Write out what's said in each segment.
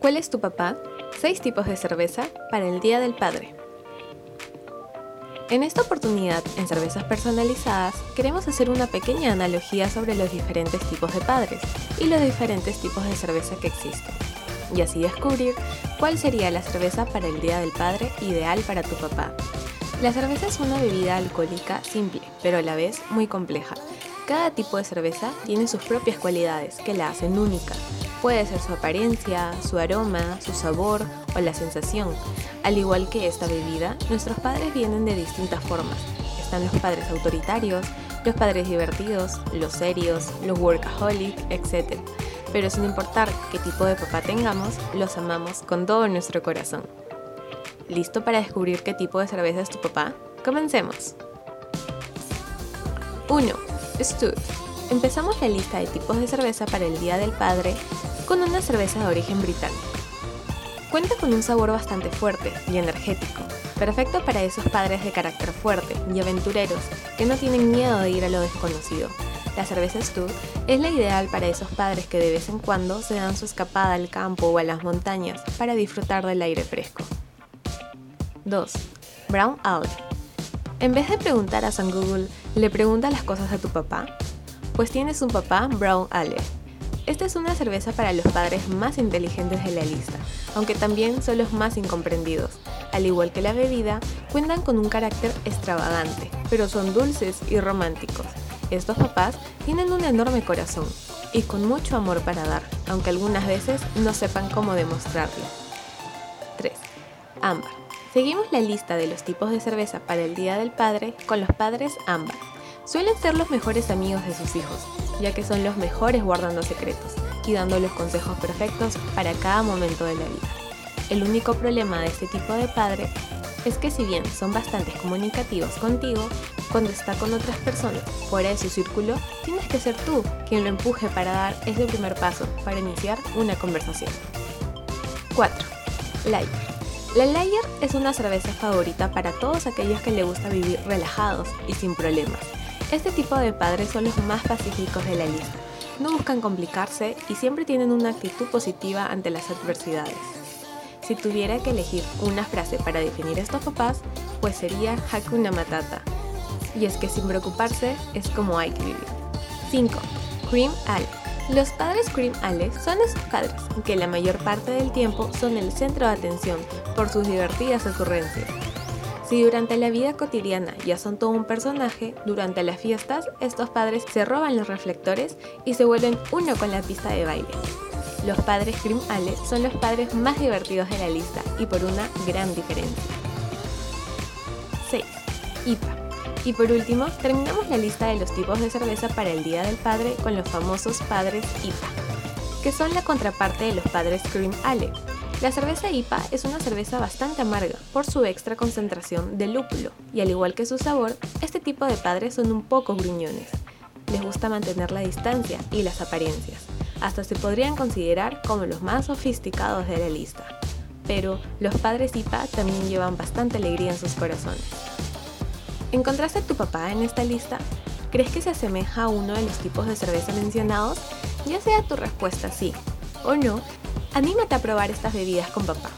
¿Cuál es tu papá? Seis tipos de cerveza para el Día del Padre. En esta oportunidad, en Cervezas Personalizadas, queremos hacer una pequeña analogía sobre los diferentes tipos de padres y los diferentes tipos de cerveza que existen, y así descubrir cuál sería la cerveza para el Día del Padre ideal para tu papá. La cerveza es una bebida alcohólica simple, pero a la vez muy compleja. Cada tipo de cerveza tiene sus propias cualidades que la hacen única, Puede ser su apariencia, su aroma, su sabor o la sensación. Al igual que esta bebida, nuestros padres vienen de distintas formas. Están los padres autoritarios, los padres divertidos, los serios, los workaholic, etc. Pero sin importar qué tipo de papá tengamos, los amamos con todo nuestro corazón. ¿Listo para descubrir qué tipo de cerveza es tu papá? Comencemos. 1. Stud. Empezamos la lista de tipos de cerveza para el Día del Padre con una cerveza de origen británico. Cuenta con un sabor bastante fuerte y energético, perfecto para esos padres de carácter fuerte y aventureros que no tienen miedo de ir a lo desconocido. La cerveza Stud es la ideal para esos padres que de vez en cuando se dan su escapada al campo o a las montañas para disfrutar del aire fresco. 2. Brown Ale. En vez de preguntar a San Google, ¿le pregunta las cosas a tu papá? Pues tienes un papá Brown Ale esta es una cerveza para los padres más inteligentes de la lista, aunque también son los más incomprendidos. Al igual que la bebida, cuentan con un carácter extravagante, pero son dulces y románticos. Estos papás tienen un enorme corazón y con mucho amor para dar, aunque algunas veces no sepan cómo demostrarlo. 3. Ámbar. Seguimos la lista de los tipos de cerveza para el Día del Padre con los padres ámbar. Suelen ser los mejores amigos de sus hijos, ya que son los mejores guardando secretos y dando los consejos perfectos para cada momento de la vida. El único problema de este tipo de padre es que si bien son bastante comunicativos contigo, cuando está con otras personas fuera de su círculo, tienes que ser tú quien lo empuje para dar ese primer paso para iniciar una conversación. 4. Lager. La Lager es una cerveza favorita para todos aquellos que le gusta vivir relajados y sin problemas este tipo de padres son los más pacíficos de la lista. No buscan complicarse y siempre tienen una actitud positiva ante las adversidades. Si tuviera que elegir una frase para definir estos papás, pues sería Hakuna Matata. Y es que sin preocuparse es como hay que vivir. 5. Cream Ale. Los padres Cream Ale son esos padres que la mayor parte del tiempo son el centro de atención por sus divertidas ocurrencias. Si durante la vida cotidiana ya son todo un personaje, durante las fiestas estos padres se roban los reflectores y se vuelven uno con la pista de baile. Los padres Cream Ale son los padres más divertidos de la lista y por una gran diferencia. 6. IPA. Y por último, terminamos la lista de los tipos de cerveza para el Día del Padre con los famosos padres IPA, que son la contraparte de los padres Cream Ale, la cerveza IPA es una cerveza bastante amarga por su extra concentración de lúpulo y al igual que su sabor, este tipo de padres son un poco gruñones. Les gusta mantener la distancia y las apariencias. Hasta se podrían considerar como los más sofisticados de la lista. Pero los padres IPA también llevan bastante alegría en sus corazones. ¿Encontraste a tu papá en esta lista? ¿Crees que se asemeja a uno de los tipos de cerveza mencionados? Ya sea tu respuesta sí o no, Anímate a probar estas bebidas con papá.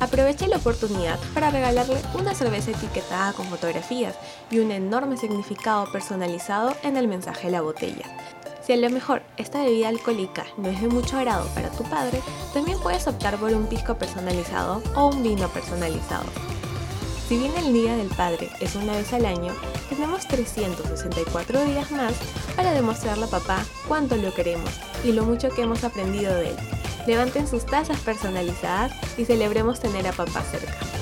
Aprovecha la oportunidad para regalarle una cerveza etiquetada con fotografías y un enorme significado personalizado en el mensaje de la botella. Si a lo mejor esta bebida alcohólica no es de mucho agrado para tu padre, también puedes optar por un pisco personalizado o un vino personalizado. Si bien el Día del Padre es una vez al año, tenemos 364 días más para demostrarle a papá cuánto lo queremos y lo mucho que hemos aprendido de él. Levanten sus tazas personalizadas y celebremos tener a papá cerca.